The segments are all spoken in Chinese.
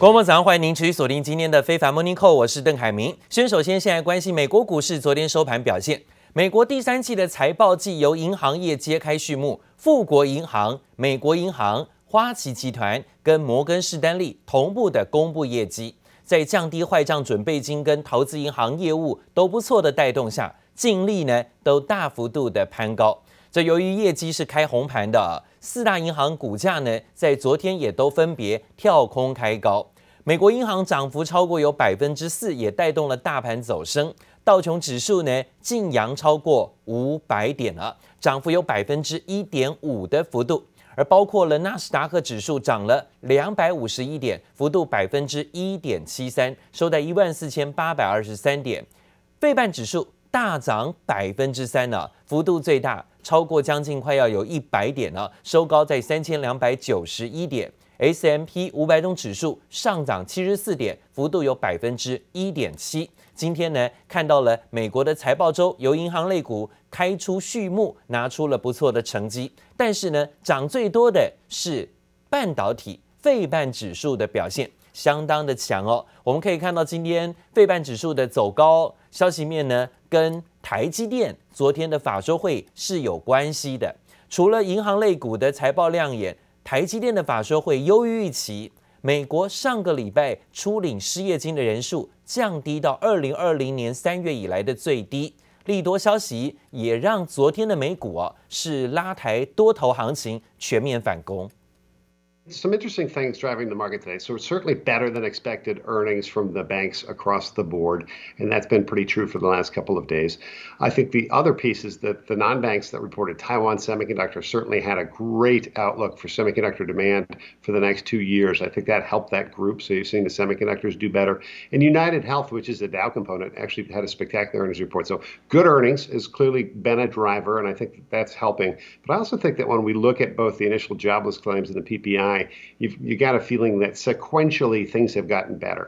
观众早上欢迎您持续锁定今天的非凡 Morning Call，我是邓凯明。先首先现在关心美国股市昨天收盘表现。美国第三季的财报季由银行业揭开序幕，富国银行、美国银行、花旗集团跟摩根士丹利同步的公布业绩，在降低坏账准备金跟投资银行业务都不错的带动下，净利呢都大幅度的攀高。这由于业绩是开红盘的，四大银行股价呢在昨天也都分别跳空开高。美国银行涨幅超过有百分之四，也带动了大盘走升。道琼指数呢劲扬超过五百点了，涨幅有百分之一点五的幅度。而包括了纳斯达克指数涨了两百五十一点，幅度百分之一点七三，收在一万四千八百二十三点。费半指数大涨百分之三呢，幅度最大。超过将近快要有一百点了，收高在三千两百九十一点。S M P 五百种指数上涨七十四点，幅度有百分之一点七。今天呢，看到了美国的财报周，由银行类股开出序幕，拿出了不错的成绩。但是呢，涨最多的是半导体，费半指数的表现相当的强哦。我们可以看到今天费半指数的走高，消息面呢跟。台积电昨天的法说会是有关系的，除了银行类股的财报亮眼，台积电的法说会优于预期。美国上个礼拜初领失业金的人数降低到二零二零年三月以来的最低，利多消息也让昨天的美股啊是拉抬多头行情全面反攻。Some interesting things driving the market today. So certainly better than expected earnings from the banks across the board, and that's been pretty true for the last couple of days. I think the other piece is that the non-banks that reported Taiwan Semiconductor certainly had a great outlook for semiconductor demand for the next two years. I think that helped that group. So you're seeing the semiconductors do better. And United Health, which is a Dow component, actually had a spectacular earnings report. So good earnings has clearly been a driver, and I think that that's helping. But I also think that when we look at both the initial jobless claims and the PPI, you've you got a feeling that sequentially things have gotten better。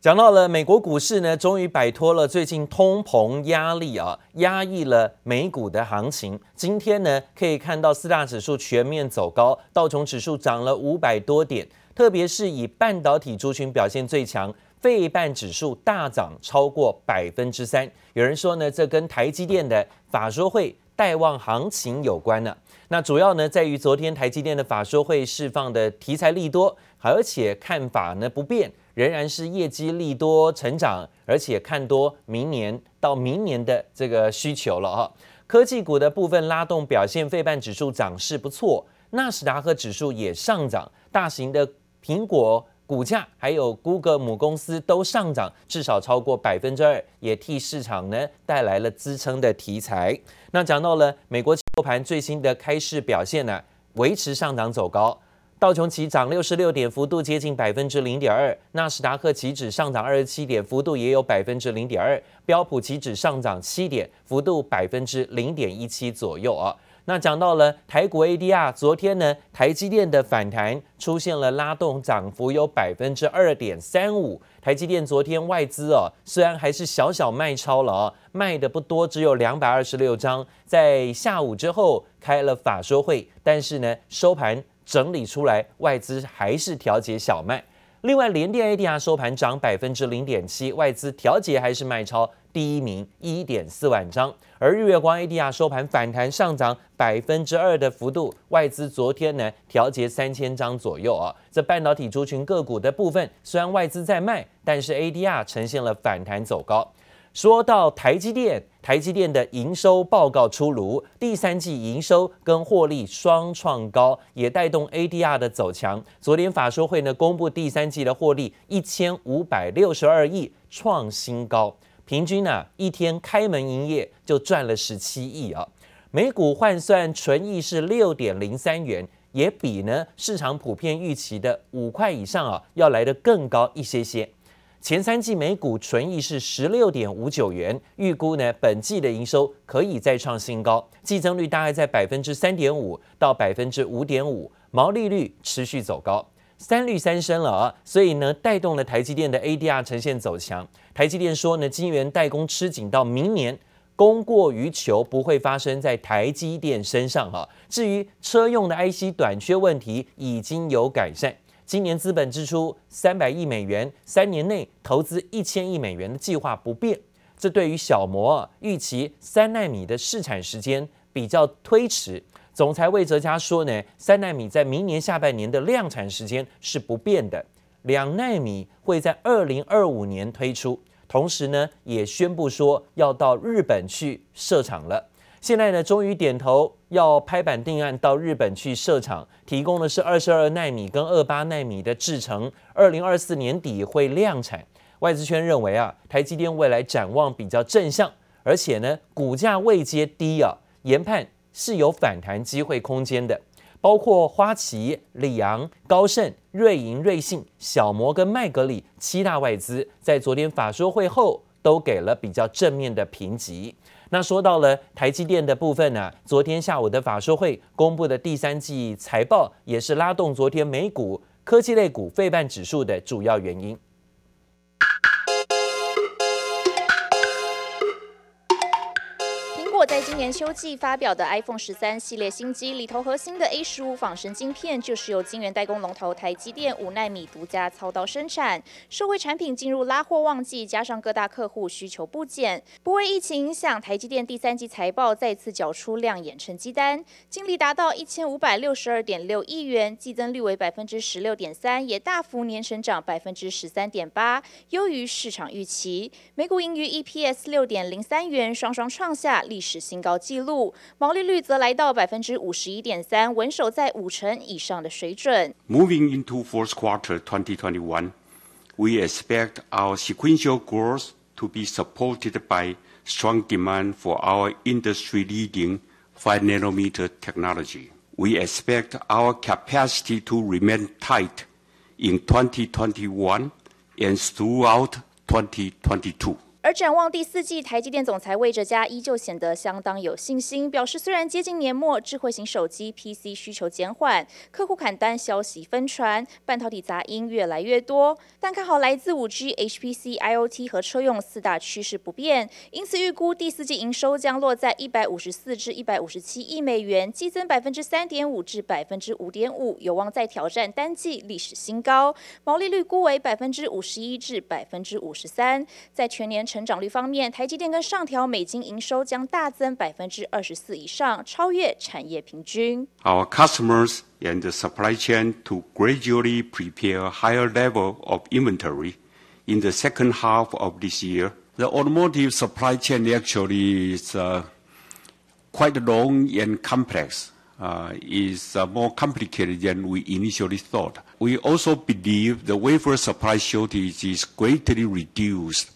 讲到了美国股市呢，终于摆脱了最近通膨压力啊，压抑了美股的行情。今天呢，可以看到四大指数全面走高，道琼指数涨了五百多点，特别是以半导体族群表现最强，费半指数大涨超过百分之三。有人说呢，这跟台积电的法说会带旺行情有关呢。那主要呢，在于昨天台积电的法说会释放的题材利多，而且看法呢不变，仍然是业绩利多成长，而且看多明年到明年的这个需求了哈。科技股的部分拉动表现，费半指数涨势不错，纳斯达克指数也上涨，大型的苹果股价还有 Google 母公司都上涨，至少超过百分之二，也替市场呢带来了支撑的题材。那讲到了美国。收盘最新的开市表现呢，维持上涨走高，道琼期涨六十六点，幅度接近百分之零点二；纳斯达克期指上涨二十七点，幅度也有百分之零点二；标普期指上涨七点，幅度百分之零点一七左右啊。那讲到了台股 ADR，昨天呢，台积电的反弹出现了拉动，涨幅有百分之二点三五。台积电昨天外资哦，虽然还是小小卖超了哦，卖的不多，只有两百二十六张。在下午之后开了法说会，但是呢，收盘整理出来，外资还是调节小卖。另外，联电 ADR 收盘涨百分之零点七，外资调节还是卖超。第一名一点四万张，而日月光 ADR 收盘反弹上涨百分之二的幅度，外资昨天呢调节三千张左右啊。这半导体族群个股的部分，虽然外资在卖，但是 ADR 呈现了反弹走高。说到台积电，台积电的营收报告出炉，第三季营收跟获利双创高，也带动 ADR 的走强。昨天法说会呢公布第三季的获利一千五百六十二亿，创新高。平均呢、一天开门营业就赚了十七亿啊！每股换算纯益是六点零三元，也比呢市场普遍预期的五块以上啊要来得更高一些些。前三季每股纯益是十六点五九元，预估呢本季的营收可以再创新高，季增率大概在百分之三点五到百分之五点五，毛利率持续走高。三率三升了啊，所以呢，带动了台积电的 ADR 呈现走强。台积电说呢，晶圆代工吃紧，到明年供过于求不会发生在台积电身上哈。至于车用的 IC 短缺问题已经有改善，今年资本支出三百亿美元，三年内投资一千亿美元的计划不变。这对于小摩预期三纳米的试产时间比较推迟。总裁魏哲嘉说呢，三纳米在明年下半年的量产时间是不变的，两纳米会在二零二五年推出。同时呢，也宣布说要到日本去设厂了。现在呢，终于点头要拍板定案到日本去设厂，提供的是二十二纳米跟二八纳米的制程，二零二四年底会量产。外资圈认为啊，台积电未来展望比较正向，而且呢，股价未接低啊，研判是有反弹机会空间的。包括花旗、里昂、高盛、瑞银、瑞信、小摩跟麦格里七大外资，在昨天法说会后都给了比较正面的评级。那说到了台积电的部分呢、昨天下午的法说会公布的第三季财报，也是拉动昨天美股科技类股费半指数的主要原因。今年秋季发表的 iPhone 十三系列新机里头，核心的 A 十五仿生晶片就是由晶圆代工龙头台积电五纳米独家操刀生产。社会产品进入拉货旺季，加上各大客户需求不减，不为疫情影响，台积电第三季财报再次缴出亮眼成绩单，净利达到一千五百六十二点六亿元，季增率为百分之十六点三，也大幅年成长百分之十三点八，优于市场预期。每股盈余 EPS 六点零三元，双双创下历史。新高纪录，毛利率则来到百分之五十一点三，稳守在五成以上的水准。Moving into fourth quarter 2021, we expect our sequential growth to be supported by strong demand for our industry-leading five nanometer technology. We expect our capacity to remain tight in 2021 and throughout 2022. 展望第四季，台积电总裁魏哲嘉依旧显得相当有信心，表示虽然接近年末，智慧型手机 PC 需求减缓，客户砍单消息纷传，半导体杂音越来越多，但看好来自 5G、HPC、IoT 和车用四大趋势不变，因此预估第四季营收将落在一百五十四至一百五十七亿美元，激增百分之三点五至百分之五点五，有望再挑战单季历史新高，毛利率估为百分之五十一至百分之五十三，在全年。成长率方面，台积电跟上调美金营收将大增百分之二十四以上，超越产业平均。Our customers and the supply chain to gradually prepare a higher level of inventory in the second half of this year. The automotive supply chain actually is quite long and complex. Is more complicated than we initially thought. We also believe the wafer supply shortage is greatly reduced.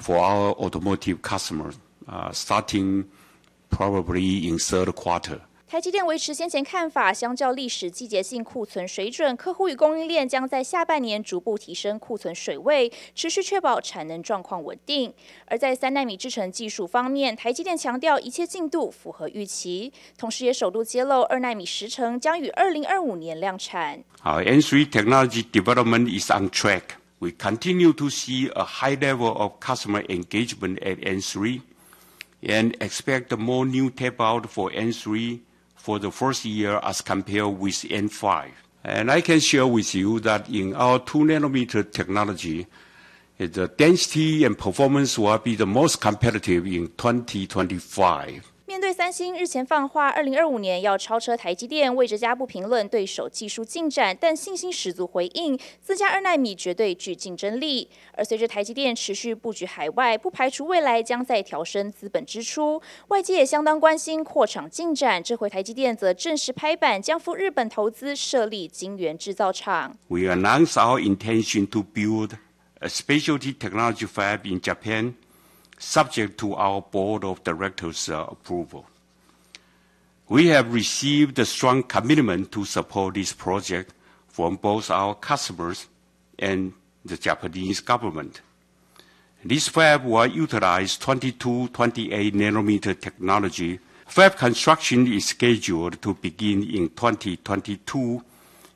For our automotive customers, starting probably in third quarter. 台积电维持先前看法，相较历史季节性库存水准，客户与供应链将在下半年逐步提升库存水位，持续确保产能状况稳定。而在三纳米制程技术方面，台积电强调一切进度符合预期，同时也首度揭露二纳米时程将于二零二五年量产。Our N3 technology development is on track. We continue to see a high level of customer engagement at N3 and expect more new tape-out for N3 for the first year as compared with N5. And I can share with you that in our two nanometer technology, the density and performance will be the most competitive in 2025. 面对三星日前放话，二零二五年要超车台积电，魏哲嘉不评论对手技术进展，但信心十足回应，自家二奈米绝对具竞争力。而随着台积电持续布局海外，不排除未来将再调升资本支出。外界也相当关心扩厂进展，这回台积电则正式拍板，将赴日本投资设立晶圆制造厂。We announce our intention to build a specialty technology fab in Japan. Subject to our board of directors uh, approval, we have received a strong commitment to support this project from both our customers and the Japanese government. This fab will utilize 22, 28 nanometer technology. Fab construction is scheduled to begin in 2022,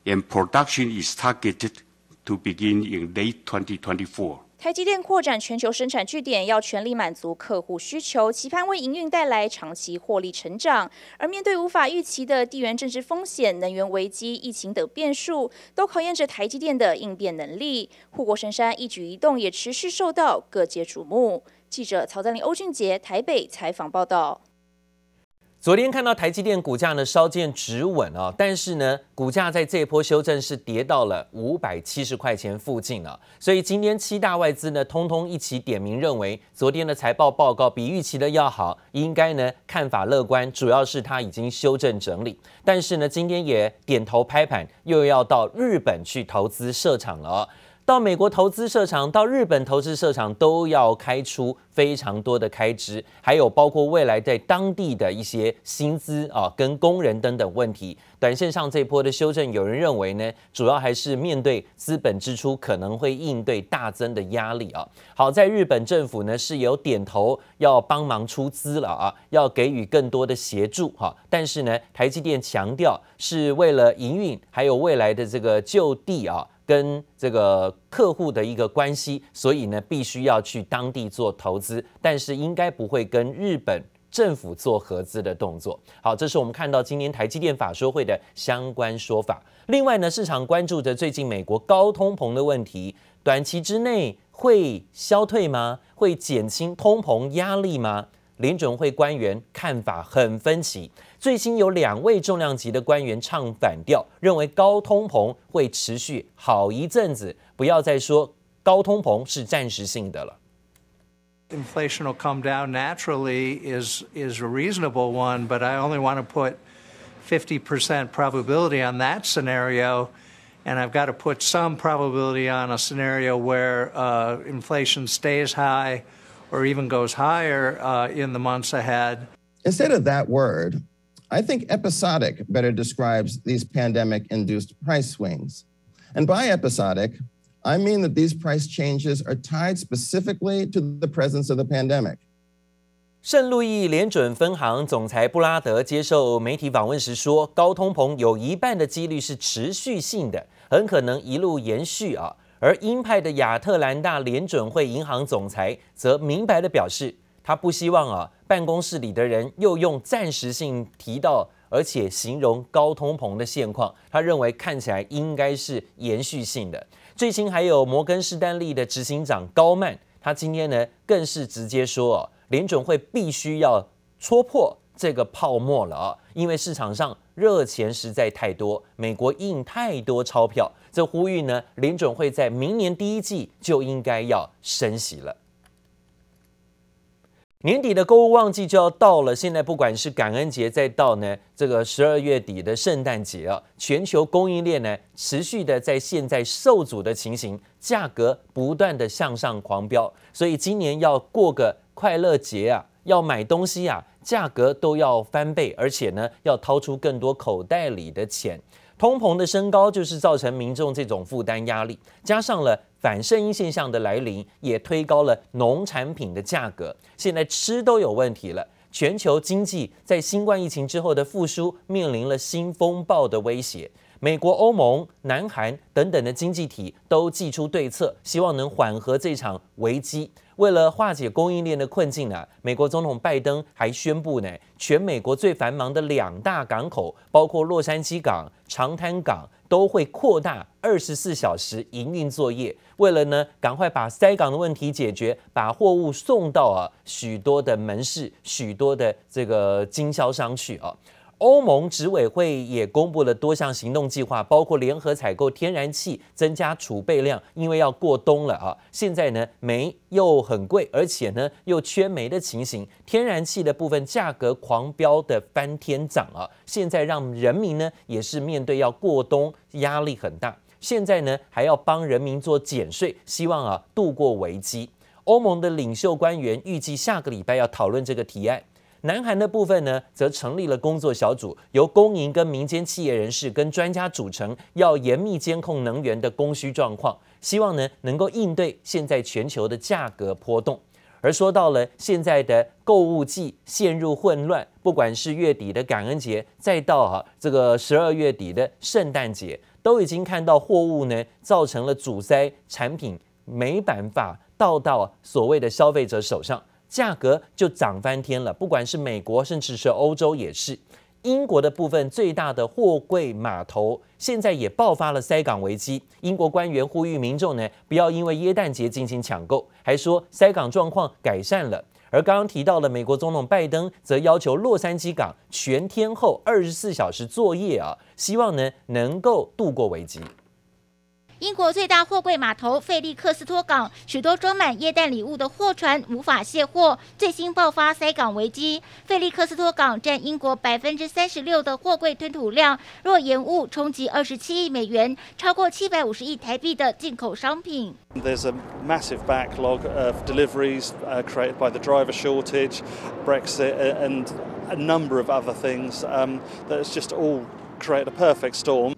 and production is targeted to begin in late 2024. 台积电扩展全球生产据点，要全力满足客户需求，期盼为营运带来长期获利成长。而面对无法预期的地缘政治风险、能源危机、疫情等变数，都考验着台积电的应变能力。护国神山一举一动也持续受到各界瞩目。记者曹丹林、欧俊杰台北采访报道。昨天看到台积电股价呢稍见止稳啊，但是呢股价在这一波修正是跌到了五百七十块钱附近了，所以今天七大外资呢通通一起点名认为昨天的财报报告比预期的要好，应该呢看法乐观，主要是它已经修正整理，但是呢今天也点头拍板，又要到日本去投资设厂了。到美国投资设厂，到日本投资设厂，都要开出非常多的开支，还有包括未来在当地的一些薪资啊，跟工人等等问题。短线上这波的修正，有人认为呢，主要还是面对资本支出可能会应对大增的压力啊。好在日本政府呢是有点头要帮忙出资了啊，要给予更多的协助哈。但是呢，台积电强调是为了营运，还有未来的这个就地啊。跟这个客户的一个关系，所以呢，必须要去当地做投资，但是应该不会跟日本政府做合资的动作。好，这是我们看到今年台积电法说会的相关说法。另外呢，市场关注着最近美国高通膨的问题，短期之内会消退吗？会减轻通膨压力吗？联准会官员看法很分歧，最新有两位重量级的官员唱反调，认为高通膨会持续好一阵子，不要再说高通膨是暂时性的了。Inflation will come down naturally is is a reasonable one, but I only want to put 50% probability on that scenario, and I've got to put some probability on a scenario where uh, inflation stays high. or even goes higher uh, in the months ahead. Instead of that word, I think episodic better describes these pandemic induced price swings. And by episodic, I mean that these price changes are tied specifically to the presence of the pandemic. 圣路易联准分行总裁布拉德接受媒体访问时说，高通膨有一半的几率是持续性的，很可能一路延续啊。而鹰派的亚特兰大联准会银行总裁则明白地表示，他不希望啊办公室里的人又用暂时性提到，而且形容高通膨的现况。他认为看起来应该是延续性的。最新还有摩根士丹利的执行长高曼，他今天呢更是直接说哦，联准会必须要戳破这个泡沫了啊，因为市场上热钱实在太多，美国印太多钞票。这呼吁呢，联准会在明年第一季就应该要升息了。年底的购物旺季就要到了，现在不管是感恩节，再到呢这个十二月底的圣诞节啊，全球供应链呢持续的在现在受阻的情形，价格不断的向上狂飙，所以今年要过个快乐节啊，要买东西啊，价格都要翻倍，而且呢要掏出更多口袋里的钱。通膨的升高就是造成民众这种负担压力，加上了反声音现象的来临，也推高了农产品的价格。现在吃都有问题了，全球经济在新冠疫情之后的复苏面临了新风暴的威胁。美国、欧盟、南韩等等的经济体都祭出对策，希望能缓和这场危机。为了化解供应链的困境呢，美国总统拜登还宣布呢，全美国最繁忙的两大港口，包括洛杉矶港、长滩港，都会扩大二十四小时营运作业。为了呢，赶快把塞港的问题解决，把货物送到啊许多的门市、许多的这个经销商去啊。欧盟执委会也公布了多项行动计划，包括联合采购天然气、增加储备量，因为要过冬了啊。现在呢，煤又很贵，而且呢又缺煤的情形，天然气的部分价格狂飙的翻天涨啊。现在让人民呢也是面对要过冬，压力很大。现在呢还要帮人民做减税，希望啊度过危机。欧盟的领袖官员预计下个礼拜要讨论这个提案。南韩的部分呢，则成立了工作小组，由公营跟民间企业人士跟专家组成，要严密监控能源的供需状况，希望呢能够应对现在全球的价格波动。而说到了现在的购物季陷入混乱，不管是月底的感恩节，再到哈这个十二月底的圣诞节，都已经看到货物呢造成了阻塞，产品没办法。到到所谓的消费者手上，价格就涨翻天了。不管是美国，甚至是欧洲也是。英国的部分最大的货柜码头现在也爆发了塞港危机。英国官员呼吁民众呢，不要因为耶诞节进行抢购，还说塞港状况改善了。而刚刚提到的美国总统拜登则要求洛杉矶港全天候二十四小时作业啊，希望呢能够度过危机。英国最大货柜码头费利克斯托港，许多装满液氮礼物的货船无法卸货，最新爆发塞港危机。费利克斯托港占英国百分之三十六的货柜吞吐量，若延误，冲击二十七亿美元，超过七百五十亿台币的进口商品。There's a massive backlog of deliveries created by the driver shortage, Brexit, and a number of other things. Um, that's just all create a perfect storm.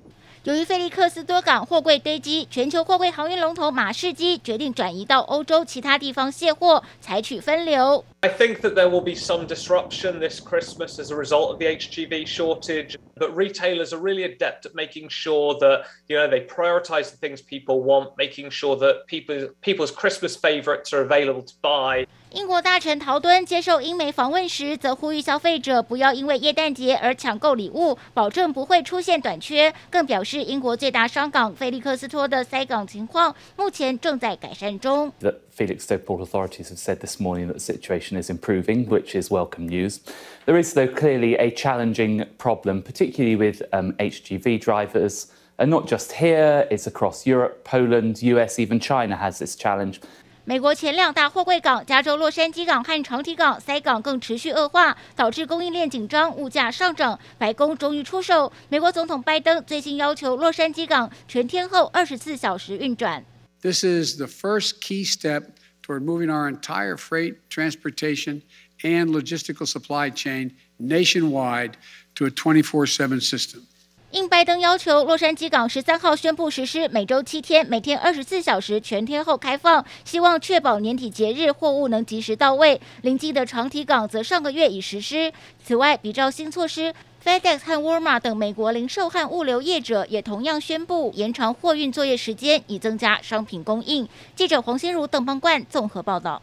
由于费利克斯多港货柜堆积，全球货柜航运龙头马士基决定转移到欧洲其他地方卸货，采取分流。I think that there will be some disruption this Christmas as a result of the HGV shortage, but retailers are really adept at making sure that, you know, they prioritize the things people want, making sure that people, people's Christmas favorites are available to buy. 英国大臣陶敦接受英媒访问时，则呼吁消费者不要因为耶诞节而抢购礼物，保证不会出现短缺。更表示，英国最大商港菲利克斯托的塞港情况目前正在改善中。 The Felixstowe port authorities have said this morning that the situation is improving, which is welcome news. There is, though, clearly a challenging problem, particularly with um, HGV drivers, and not just here. It's across Europe, Poland, US, even China has this challenge. 美国前两大货柜港加州洛杉矶港和长堤港塞港更持续恶化，导致供应链紧张、物价上涨。白宫终于出手，美国总统拜登最新要求洛杉矶港全天候二十四小时运转。 This is the first key step toward moving our entire freight transportation and logistical supply chain nationwide to a 24/7 system. 应拜登要求，洛杉矶港十三号宣布实施每周七天、每天二十四小时全天候开放，希望确保年底节日货物能及时到位。临近的长堤港则上个月已实施。此外，比照新措施，FedEx 和沃尔玛等美国零售和物流业者也同样宣布延长货运作业时间，以增加商品供应。记者黄心如、邓邦冠综合报道。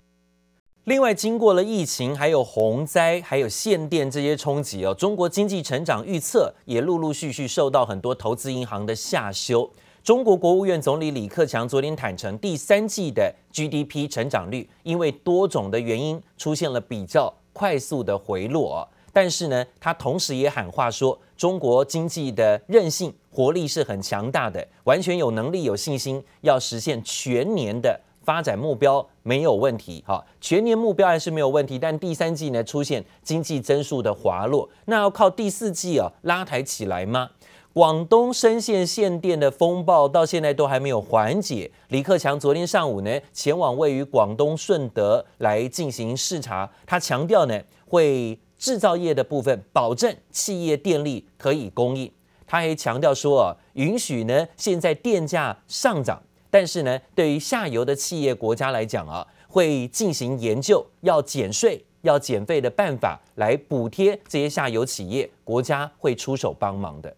另外，经过了疫情、还有洪灾、还有限电这些冲击哦，中国经济成长预测也陆陆续续受到很多投资银行的下修。中国国务院总理李克强昨天坦承，第三季的 GDP 成长率因为多种的原因出现了比较快速的回落。但是呢，他同时也喊话说，中国经济的韧性、活力是很强大的，完全有能力、有信心要实现全年的。发展目标没有问题，哈，全年目标还是没有问题，但第三季呢出现经济增速的滑落，那要靠第四季啊拉抬起来吗？广东深陷限电的风暴到现在都还没有缓解。李克强昨天上午呢前往位于广东顺德来进行视察，他强调呢会制造业的部分保证企业电力可以供应，他还强调说啊允许呢现在电价上涨。但是呢，对于下游的企业国家来讲啊，会进行研究，要减税、要减费的办法来补贴这些下游企业，国家会出手帮忙的。